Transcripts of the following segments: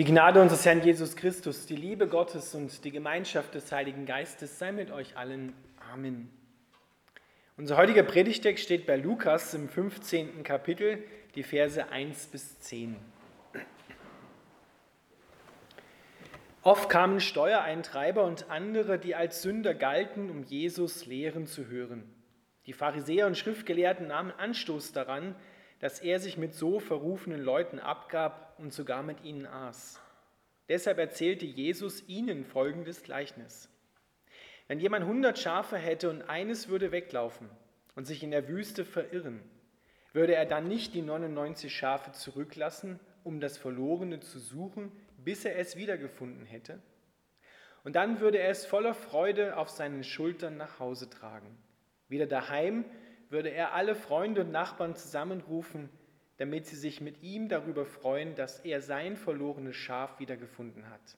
Die Gnade unseres Herrn Jesus Christus, die Liebe Gottes und die Gemeinschaft des Heiligen Geistes sei mit euch allen. Amen. Unser heutiger Predigtext steht bei Lukas im 15. Kapitel, die Verse 1 bis 10. Oft kamen Steuereintreiber und andere, die als Sünder galten, um Jesus Lehren zu hören. Die Pharisäer und Schriftgelehrten nahmen Anstoß daran, dass er sich mit so verrufenen Leuten abgab und sogar mit ihnen aß. Deshalb erzählte Jesus ihnen folgendes Gleichnis. Wenn jemand hundert Schafe hätte und eines würde weglaufen und sich in der Wüste verirren, würde er dann nicht die 99 Schafe zurücklassen, um das Verlorene zu suchen, bis er es wiedergefunden hätte? Und dann würde er es voller Freude auf seinen Schultern nach Hause tragen. Wieder daheim würde er alle Freunde und Nachbarn zusammenrufen, damit sie sich mit ihm darüber freuen, dass er sein verlorenes Schaf wiedergefunden hat.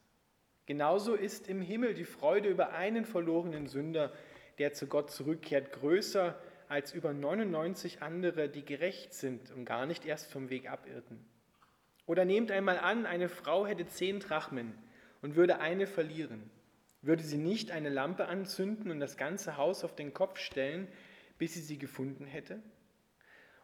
Genauso ist im Himmel die Freude über einen verlorenen Sünder, der zu Gott zurückkehrt, größer als über 99 andere, die gerecht sind und gar nicht erst vom Weg abirrten. Oder nehmt einmal an, eine Frau hätte zehn Drachmen und würde eine verlieren. Würde sie nicht eine Lampe anzünden und das ganze Haus auf den Kopf stellen, bis sie sie gefunden hätte?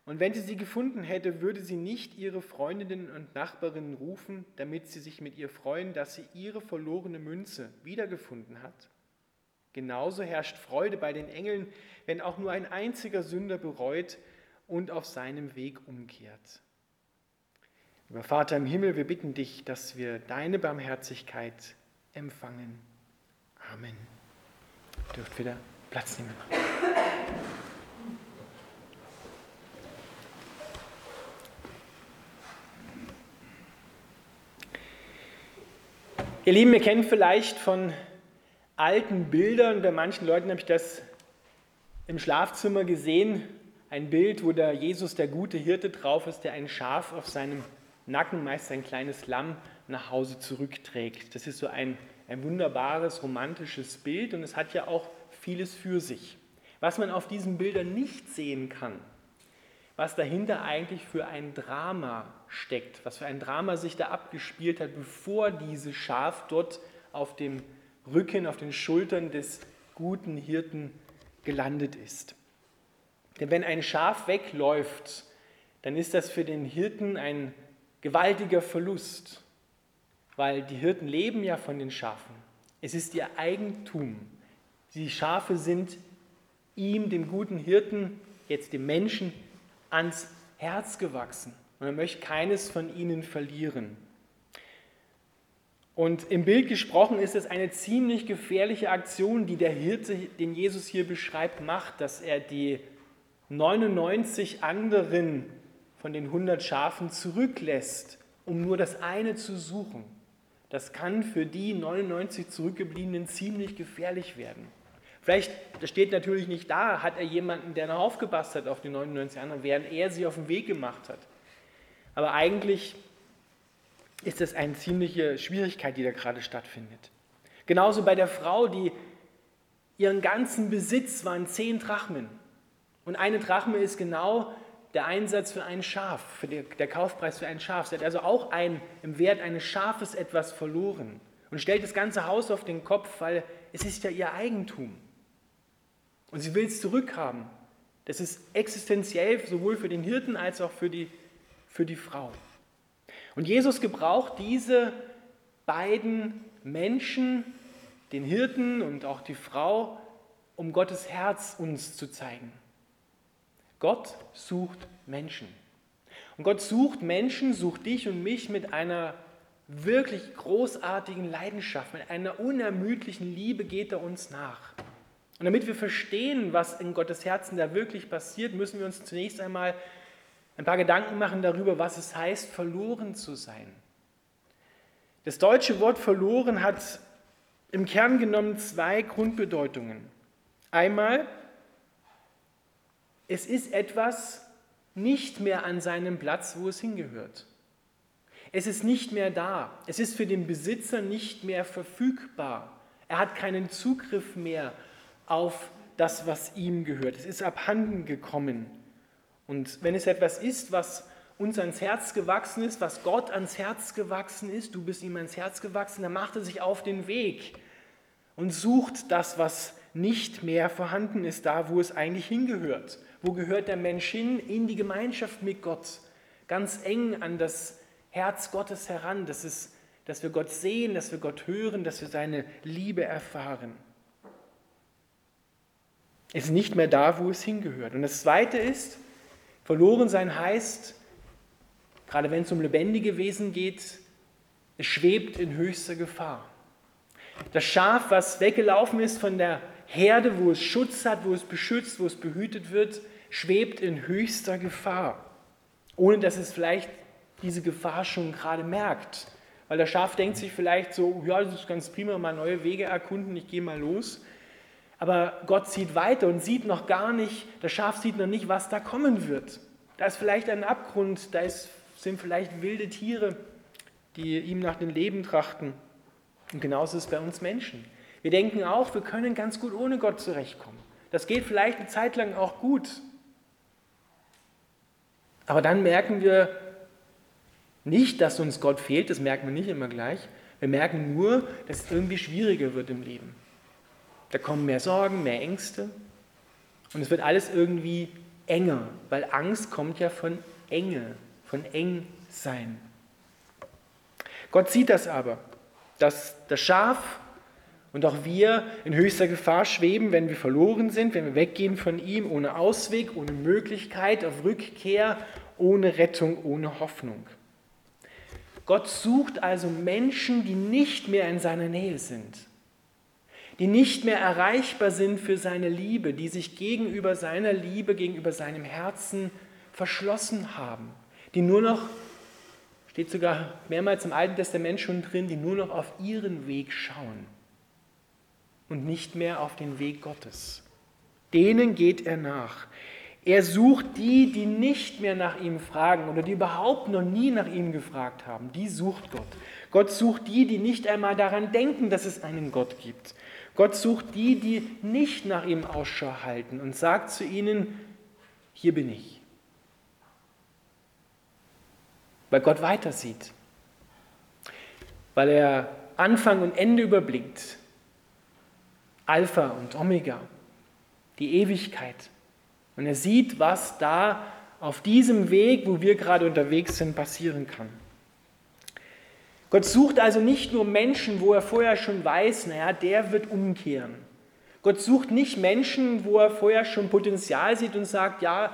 Und wenn sie sie gefunden hätte, würde sie nicht ihre Freundinnen und Nachbarinnen rufen, damit sie sich mit ihr freuen, dass sie ihre verlorene Münze wiedergefunden hat? Genauso herrscht Freude bei den Engeln, wenn auch nur ein einziger Sünder bereut und auf seinem Weg umkehrt. Lieber Vater im Himmel, wir bitten dich, dass wir deine Barmherzigkeit empfangen. Amen. Dürft wieder Platz nehmen. Ihr Lieben, ihr kennt vielleicht von alten Bildern, bei manchen Leuten habe ich das im Schlafzimmer gesehen, ein Bild, wo der Jesus, der gute Hirte, drauf ist, der ein Schaf auf seinem Nacken, meist ein kleines Lamm, nach Hause zurückträgt. Das ist so ein, ein wunderbares, romantisches Bild und es hat ja auch vieles für sich. Was man auf diesen Bildern nicht sehen kann, was dahinter eigentlich für ein Drama steckt, was für ein Drama sich da abgespielt hat, bevor dieses Schaf dort auf dem Rücken, auf den Schultern des guten Hirten gelandet ist. Denn wenn ein Schaf wegläuft, dann ist das für den Hirten ein gewaltiger Verlust, weil die Hirten leben ja von den Schafen. Es ist ihr Eigentum. Die Schafe sind ihm, dem guten Hirten, jetzt dem Menschen, ans Herz gewachsen und er möchte keines von ihnen verlieren. Und im Bild gesprochen ist es eine ziemlich gefährliche Aktion, die der Hirte, den Jesus hier beschreibt, macht, dass er die 99 anderen von den 100 Schafen zurücklässt, um nur das eine zu suchen. Das kann für die 99 zurückgebliebenen ziemlich gefährlich werden. Vielleicht, das steht natürlich nicht da, hat er jemanden, der noch aufgepasst hat auf die 99 anderen, während er sie auf den Weg gemacht hat. Aber eigentlich ist das eine ziemliche Schwierigkeit, die da gerade stattfindet. Genauso bei der Frau, die ihren ganzen Besitz waren zehn Drachmen. Und eine Drachme ist genau der Einsatz für ein Schaf, für der Kaufpreis für ein Schaf. Sie hat also auch ein, im Wert eines Schafes etwas verloren und stellt das ganze Haus auf den Kopf, weil es ist ja ihr Eigentum. Und sie will es zurückhaben. Das ist existenziell sowohl für den Hirten als auch für die, für die Frau. Und Jesus gebraucht diese beiden Menschen, den Hirten und auch die Frau, um Gottes Herz uns zu zeigen. Gott sucht Menschen. Und Gott sucht Menschen, sucht dich und mich mit einer wirklich großartigen Leidenschaft, mit einer unermüdlichen Liebe geht er uns nach. Und damit wir verstehen, was in Gottes Herzen da wirklich passiert, müssen wir uns zunächst einmal ein paar Gedanken machen darüber, was es heißt, verloren zu sein. Das deutsche Wort verloren hat im Kern genommen zwei Grundbedeutungen. Einmal, es ist etwas nicht mehr an seinem Platz, wo es hingehört. Es ist nicht mehr da. Es ist für den Besitzer nicht mehr verfügbar. Er hat keinen Zugriff mehr auf das, was ihm gehört. Es ist abhanden gekommen. Und wenn es etwas ist, was uns ans Herz gewachsen ist, was Gott ans Herz gewachsen ist, du bist ihm ans Herz gewachsen, dann macht er sich auf den Weg und sucht das, was nicht mehr vorhanden ist, da wo es eigentlich hingehört. Wo gehört der Mensch hin? In die Gemeinschaft mit Gott, ganz eng an das Herz Gottes heran, das ist, dass wir Gott sehen, dass wir Gott hören, dass wir seine Liebe erfahren. Ist nicht mehr da, wo es hingehört. Und das Zweite ist, verloren sein heißt, gerade wenn es um lebendige Wesen geht, es schwebt in höchster Gefahr. Das Schaf, was weggelaufen ist von der Herde, wo es Schutz hat, wo es beschützt, wo es behütet wird, schwebt in höchster Gefahr, ohne dass es vielleicht diese Gefahr schon gerade merkt. Weil das Schaf denkt sich vielleicht so, ja, das ist ganz prima, mal neue Wege erkunden, ich gehe mal los. Aber Gott sieht weiter und sieht noch gar nicht, das Schaf sieht noch nicht, was da kommen wird. Da ist vielleicht ein Abgrund, da ist, sind vielleicht wilde Tiere, die ihm nach dem Leben trachten. Und genauso ist es bei uns Menschen. Wir denken auch, wir können ganz gut ohne Gott zurechtkommen. Das geht vielleicht eine Zeit lang auch gut. Aber dann merken wir nicht, dass uns Gott fehlt, das merken wir nicht immer gleich. Wir merken nur, dass es irgendwie schwieriger wird im Leben. Da kommen mehr Sorgen, mehr Ängste und es wird alles irgendwie enger, weil Angst kommt ja von Enge, von eng sein. Gott sieht das aber, dass das Schaf und auch wir in höchster Gefahr schweben, wenn wir verloren sind, wenn wir weggehen von ihm, ohne Ausweg, ohne Möglichkeit auf Rückkehr, ohne Rettung, ohne Hoffnung. Gott sucht also Menschen, die nicht mehr in seiner Nähe sind, die nicht mehr erreichbar sind für seine Liebe, die sich gegenüber seiner Liebe, gegenüber seinem Herzen verschlossen haben, die nur noch, steht sogar mehrmals im Alten Testament schon drin, die nur noch auf ihren Weg schauen und nicht mehr auf den Weg Gottes. Denen geht er nach. Er sucht die, die nicht mehr nach ihm fragen oder die überhaupt noch nie nach ihm gefragt haben. Die sucht Gott. Gott sucht die, die nicht einmal daran denken, dass es einen Gott gibt. Gott sucht die, die nicht nach ihm Ausschau halten und sagt zu ihnen, hier bin ich. Weil Gott weitersieht. Weil er Anfang und Ende überblickt. Alpha und Omega, die Ewigkeit. Und er sieht, was da auf diesem Weg, wo wir gerade unterwegs sind, passieren kann. Gott sucht also nicht nur Menschen, wo er vorher schon weiß, naja, der wird umkehren. Gott sucht nicht Menschen, wo er vorher schon Potenzial sieht und sagt, ja,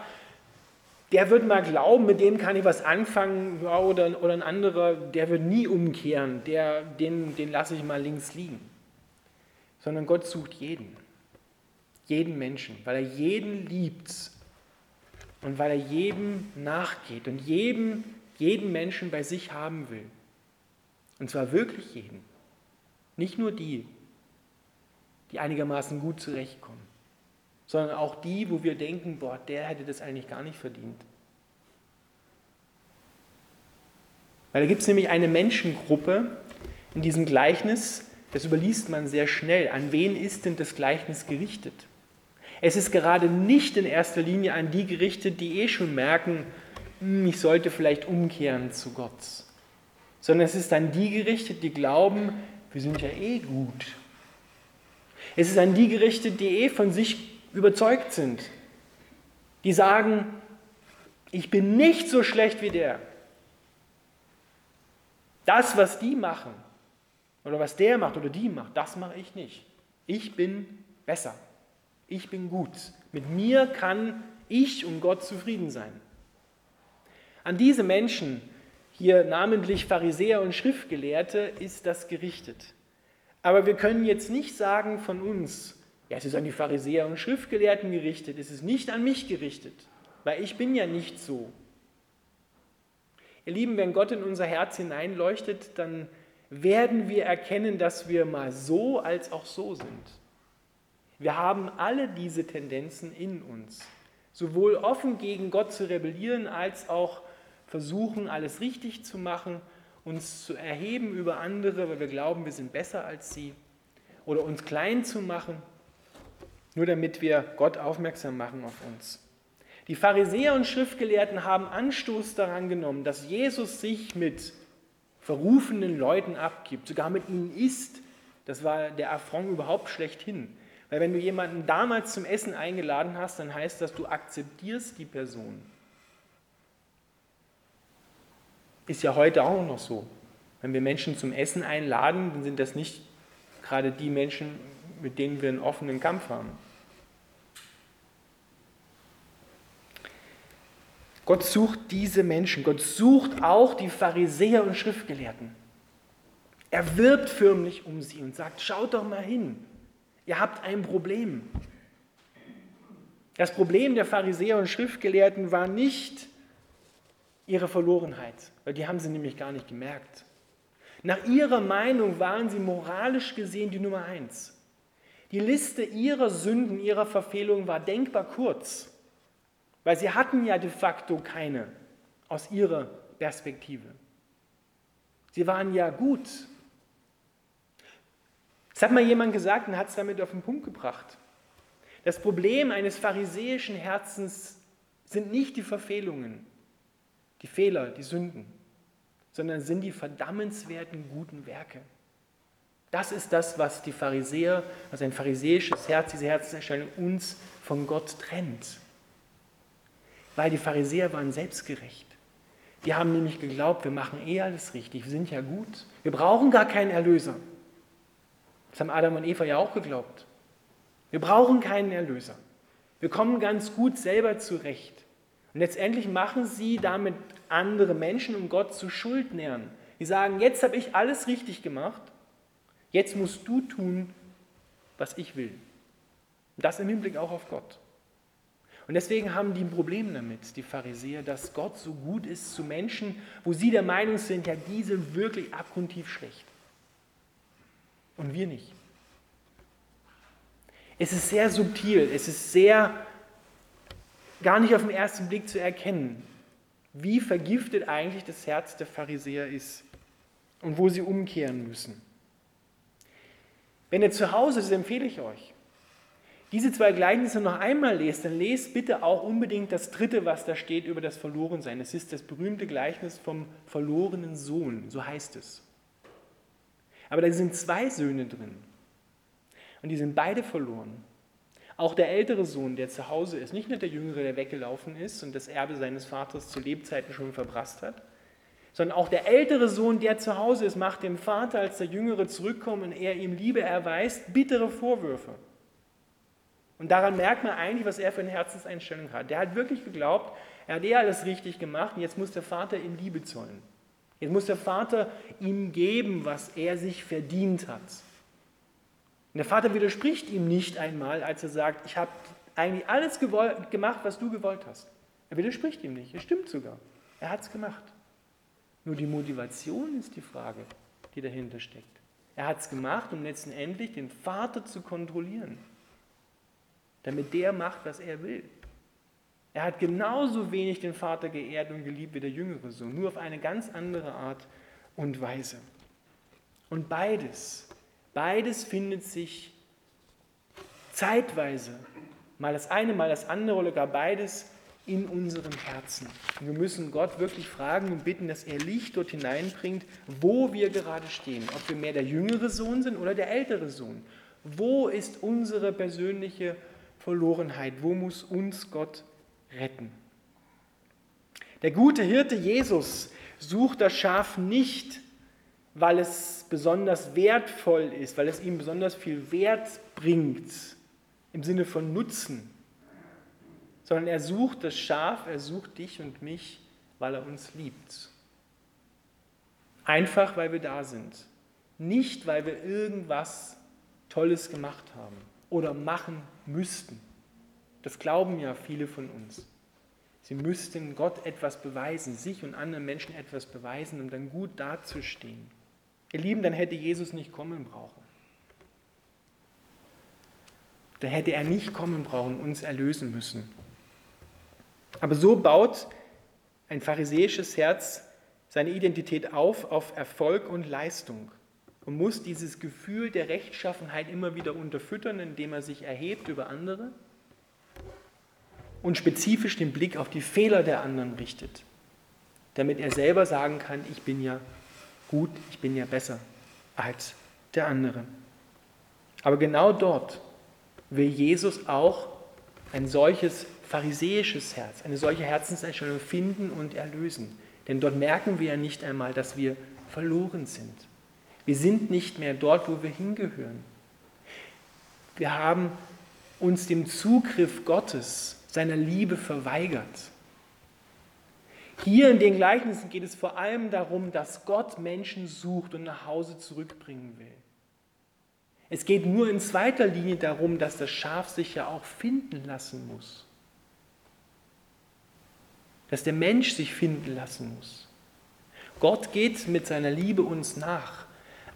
der wird mal glauben, mit dem kann ich was anfangen, ja, oder, oder ein anderer, der wird nie umkehren, der, den, den lasse ich mal links liegen sondern Gott sucht jeden. Jeden Menschen, weil er jeden liebt und weil er jedem nachgeht und jedem, jeden Menschen bei sich haben will. Und zwar wirklich jeden. Nicht nur die, die einigermaßen gut zurechtkommen, sondern auch die, wo wir denken, boah, der hätte das eigentlich gar nicht verdient. Weil da gibt es nämlich eine Menschengruppe in diesem Gleichnis, das überliest man sehr schnell. An wen ist denn das Gleichnis gerichtet? Es ist gerade nicht in erster Linie an die gerichtet, die eh schon merken, hm, ich sollte vielleicht umkehren zu Gott, sondern es ist an die gerichtet, die glauben, wir sind ja eh gut. Es ist an die gerichtet, die eh von sich überzeugt sind, die sagen, ich bin nicht so schlecht wie der. Das, was die machen, oder was der macht oder die macht, das mache ich nicht. Ich bin besser. Ich bin gut. Mit mir kann ich und Gott zufrieden sein. An diese Menschen, hier namentlich Pharisäer und Schriftgelehrte, ist das gerichtet. Aber wir können jetzt nicht sagen von uns, ja, es ist an die Pharisäer und Schriftgelehrten gerichtet, es ist nicht an mich gerichtet, weil ich bin ja nicht so. Ihr Lieben, wenn Gott in unser Herz hineinleuchtet, dann werden wir erkennen, dass wir mal so als auch so sind. Wir haben alle diese Tendenzen in uns, sowohl offen gegen Gott zu rebellieren, als auch versuchen, alles richtig zu machen, uns zu erheben über andere, weil wir glauben, wir sind besser als sie, oder uns klein zu machen, nur damit wir Gott aufmerksam machen auf uns. Die Pharisäer und Schriftgelehrten haben Anstoß daran genommen, dass Jesus sich mit verrufenen Leuten abgibt, sogar mit ihnen isst. Das war der Affront überhaupt schlechthin. Weil wenn du jemanden damals zum Essen eingeladen hast, dann heißt das, du akzeptierst die Person. Ist ja heute auch noch so. Wenn wir Menschen zum Essen einladen, dann sind das nicht gerade die Menschen, mit denen wir einen offenen Kampf haben. Gott sucht diese Menschen. Gott sucht auch die Pharisäer und Schriftgelehrten. Er wirbt förmlich um sie und sagt, schaut doch mal hin, ihr habt ein Problem. Das Problem der Pharisäer und Schriftgelehrten war nicht ihre Verlorenheit, weil die haben sie nämlich gar nicht gemerkt. Nach ihrer Meinung waren sie moralisch gesehen die Nummer eins. Die Liste ihrer Sünden, ihrer Verfehlungen war denkbar kurz. Weil sie hatten ja de facto keine aus ihrer Perspektive. Sie waren ja gut. Das hat mal jemand gesagt und hat es damit auf den Punkt gebracht. Das Problem eines pharisäischen Herzens sind nicht die Verfehlungen, die Fehler, die Sünden, sondern sind die verdammenswerten guten Werke. Das ist das, was die Pharisäer, was ein pharisäisches Herz, diese Herzenserscheinung uns von Gott trennt. Weil die Pharisäer waren selbstgerecht. Die haben nämlich geglaubt, wir machen eh alles richtig, wir sind ja gut. Wir brauchen gar keinen Erlöser. Das haben Adam und Eva ja auch geglaubt. Wir brauchen keinen Erlöser. Wir kommen ganz gut selber zurecht. Und letztendlich machen sie damit andere Menschen und Gott zu Schuldnern. Die sagen, jetzt habe ich alles richtig gemacht, jetzt musst du tun, was ich will. Und das im Hinblick auch auf Gott. Und deswegen haben die ein Problem damit, die Pharisäer, dass Gott so gut ist zu Menschen, wo sie der Meinung sind, ja, die sind wirklich abgrundtief schlecht. Und wir nicht. Es ist sehr subtil, es ist sehr gar nicht auf den ersten Blick zu erkennen, wie vergiftet eigentlich das Herz der Pharisäer ist und wo sie umkehren müssen. Wenn ihr zu Hause ist, empfehle ich euch, diese zwei Gleichnisse noch einmal lest, dann lest bitte auch unbedingt das dritte, was da steht über das Verlorensein. Es ist das berühmte Gleichnis vom verlorenen Sohn, so heißt es. Aber da sind zwei Söhne drin. Und die sind beide verloren. Auch der ältere Sohn, der zu Hause ist, nicht nur der jüngere, der weggelaufen ist und das Erbe seines Vaters zu Lebzeiten schon verbrasst hat, sondern auch der ältere Sohn, der zu Hause ist, macht dem Vater, als der Jüngere zurückkommt und er ihm Liebe erweist, bittere Vorwürfe. Und daran merkt man eigentlich, was er für eine Herzenseinstellung hat. Der hat wirklich geglaubt, er hat eh alles richtig gemacht und jetzt muss der Vater ihm Liebe zollen. Jetzt muss der Vater ihm geben, was er sich verdient hat. Und der Vater widerspricht ihm nicht einmal, als er sagt, ich habe eigentlich alles gewollt, gemacht, was du gewollt hast. Er widerspricht ihm nicht, es stimmt sogar. Er hat es gemacht. Nur die Motivation ist die Frage, die dahinter steckt. Er hat es gemacht, um letztendlich den Vater zu kontrollieren damit der macht, was er will. Er hat genauso wenig den Vater geehrt und geliebt wie der jüngere Sohn, nur auf eine ganz andere Art und Weise. Und beides, beides findet sich zeitweise, mal das eine, mal das andere oder gar beides in unserem Herzen. Und wir müssen Gott wirklich fragen und bitten, dass er Licht dort hineinbringt, wo wir gerade stehen. Ob wir mehr der jüngere Sohn sind oder der ältere Sohn. Wo ist unsere persönliche Verlorenheit? Wo muss uns Gott retten? Der gute Hirte Jesus sucht das Schaf nicht, weil es besonders wertvoll ist, weil es ihm besonders viel Wert bringt, im Sinne von Nutzen, sondern er sucht das Schaf, er sucht dich und mich, weil er uns liebt. Einfach, weil wir da sind. Nicht, weil wir irgendwas Tolles gemacht haben oder machen müssten. Das glauben ja viele von uns. Sie müssten Gott etwas beweisen, sich und anderen Menschen etwas beweisen, um dann gut dazustehen. Ihr Lieben, dann hätte Jesus nicht kommen brauchen. Dann hätte er nicht kommen brauchen, uns erlösen müssen. Aber so baut ein pharisäisches Herz seine Identität auf auf Erfolg und Leistung und muss dieses Gefühl der Rechtschaffenheit immer wieder unterfüttern, indem er sich erhebt über andere und spezifisch den Blick auf die Fehler der anderen richtet, damit er selber sagen kann, ich bin ja gut, ich bin ja besser als der andere. Aber genau dort will Jesus auch ein solches pharisäisches Herz, eine solche Herzenseinstellung finden und erlösen. Denn dort merken wir ja nicht einmal, dass wir verloren sind. Wir sind nicht mehr dort, wo wir hingehören. Wir haben uns dem Zugriff Gottes, seiner Liebe verweigert. Hier in den Gleichnissen geht es vor allem darum, dass Gott Menschen sucht und nach Hause zurückbringen will. Es geht nur in zweiter Linie darum, dass das Schaf sich ja auch finden lassen muss. Dass der Mensch sich finden lassen muss. Gott geht mit seiner Liebe uns nach.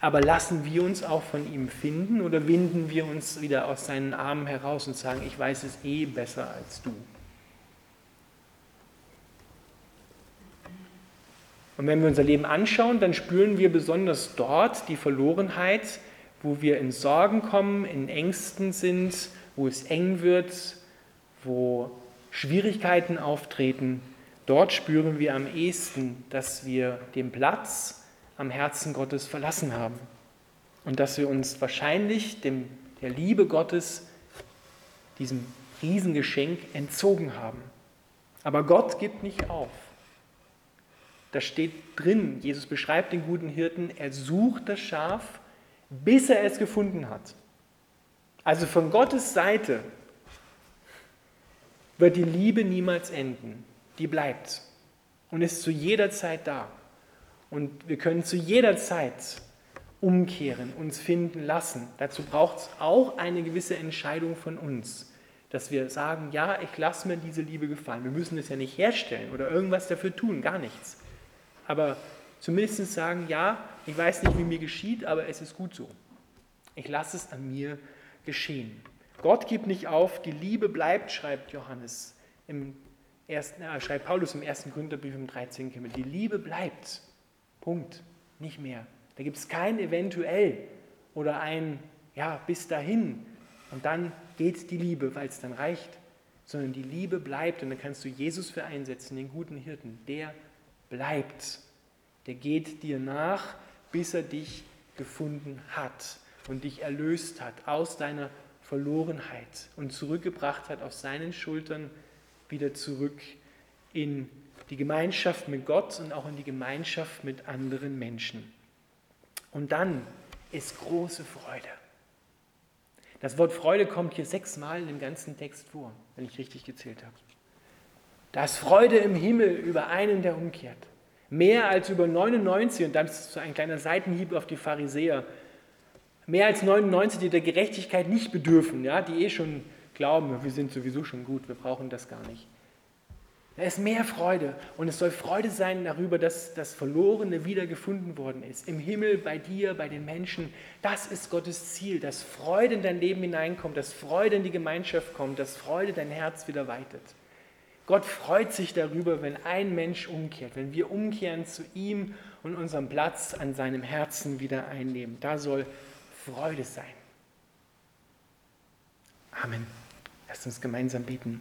Aber lassen wir uns auch von ihm finden oder winden wir uns wieder aus seinen Armen heraus und sagen, ich weiß es eh besser als du? Und wenn wir unser Leben anschauen, dann spüren wir besonders dort die Verlorenheit, wo wir in Sorgen kommen, in Ängsten sind, wo es eng wird, wo Schwierigkeiten auftreten. Dort spüren wir am ehesten, dass wir den Platz am Herzen Gottes verlassen haben und dass wir uns wahrscheinlich dem, der Liebe Gottes, diesem Riesengeschenk, entzogen haben. Aber Gott gibt nicht auf. Da steht drin, Jesus beschreibt den guten Hirten, er sucht das Schaf, bis er es gefunden hat. Also von Gottes Seite wird die Liebe niemals enden. Die bleibt und ist zu jeder Zeit da. Und wir können zu jeder Zeit umkehren, uns finden lassen. Dazu braucht es auch eine gewisse Entscheidung von uns, dass wir sagen, ja, ich lasse mir diese Liebe gefallen. Wir müssen es ja nicht herstellen oder irgendwas dafür tun, gar nichts. Aber zumindest sagen, ja, ich weiß nicht, wie mir geschieht, aber es ist gut so. Ich lasse es an mir geschehen. Gott gibt nicht auf, die Liebe bleibt, schreibt Johannes im ersten, äh, schreibt Paulus im ersten Gründerbrief im 13. Kapitel. Die Liebe bleibt. Punkt. Nicht mehr. Da gibt es kein eventuell oder ein ja, bis dahin und dann geht die Liebe, weil es dann reicht, sondern die Liebe bleibt und dann kannst du Jesus für einsetzen, den guten Hirten. Der bleibt. Der geht dir nach, bis er dich gefunden hat und dich erlöst hat aus deiner Verlorenheit und zurückgebracht hat auf seinen Schultern wieder zurück in die Gemeinschaft mit Gott und auch in die Gemeinschaft mit anderen Menschen. Und dann ist große Freude. Das Wort Freude kommt hier sechsmal in dem ganzen Text vor, wenn ich richtig gezählt habe. Da ist Freude im Himmel über einen, der umkehrt. Mehr als über 99, und das ist so ein kleiner Seitenhieb auf die Pharisäer, mehr als 99, die der Gerechtigkeit nicht bedürfen, ja, die eh schon glauben, wir sind sowieso schon gut, wir brauchen das gar nicht. Da ist mehr Freude und es soll Freude sein darüber, dass das Verlorene wiedergefunden worden ist. Im Himmel, bei dir, bei den Menschen. Das ist Gottes Ziel, dass Freude in dein Leben hineinkommt, dass Freude in die Gemeinschaft kommt, dass Freude dein Herz wieder weitet. Gott freut sich darüber, wenn ein Mensch umkehrt, wenn wir umkehren zu ihm und unseren Platz an seinem Herzen wieder einnehmen. Da soll Freude sein. Amen. Lasst uns gemeinsam beten.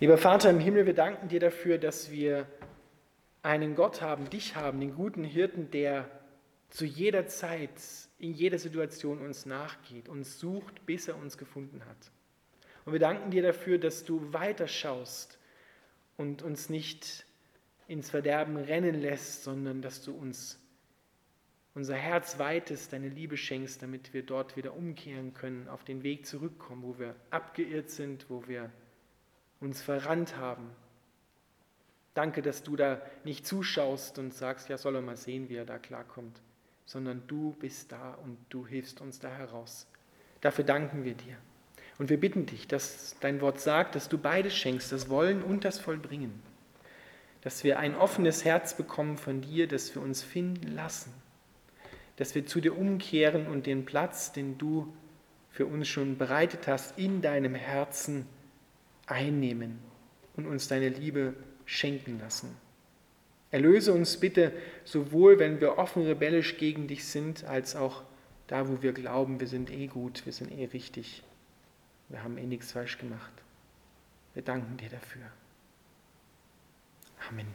Lieber Vater im Himmel, wir danken dir dafür, dass wir einen Gott haben, dich haben, den guten Hirten, der zu jeder Zeit, in jeder Situation uns nachgeht, uns sucht, bis er uns gefunden hat. Und wir danken dir dafür, dass du weiterschaust und uns nicht ins Verderben rennen lässt, sondern dass du uns unser Herz weitest, deine Liebe schenkst, damit wir dort wieder umkehren können, auf den Weg zurückkommen, wo wir abgeirrt sind, wo wir uns verrannt haben. Danke, dass du da nicht zuschaust und sagst, ja, soll er mal sehen, wie er da klarkommt, sondern du bist da und du hilfst uns da heraus. Dafür danken wir dir. Und wir bitten dich, dass dein Wort sagt, dass du beides schenkst, das Wollen und das Vollbringen. Dass wir ein offenes Herz bekommen von dir, dass wir uns finden lassen dass wir zu dir umkehren und den Platz, den du für uns schon bereitet hast, in deinem Herzen einnehmen und uns deine Liebe schenken lassen. Erlöse uns bitte sowohl, wenn wir offen rebellisch gegen dich sind, als auch da, wo wir glauben, wir sind eh gut, wir sind eh richtig, wir haben eh nichts falsch gemacht. Wir danken dir dafür. Amen.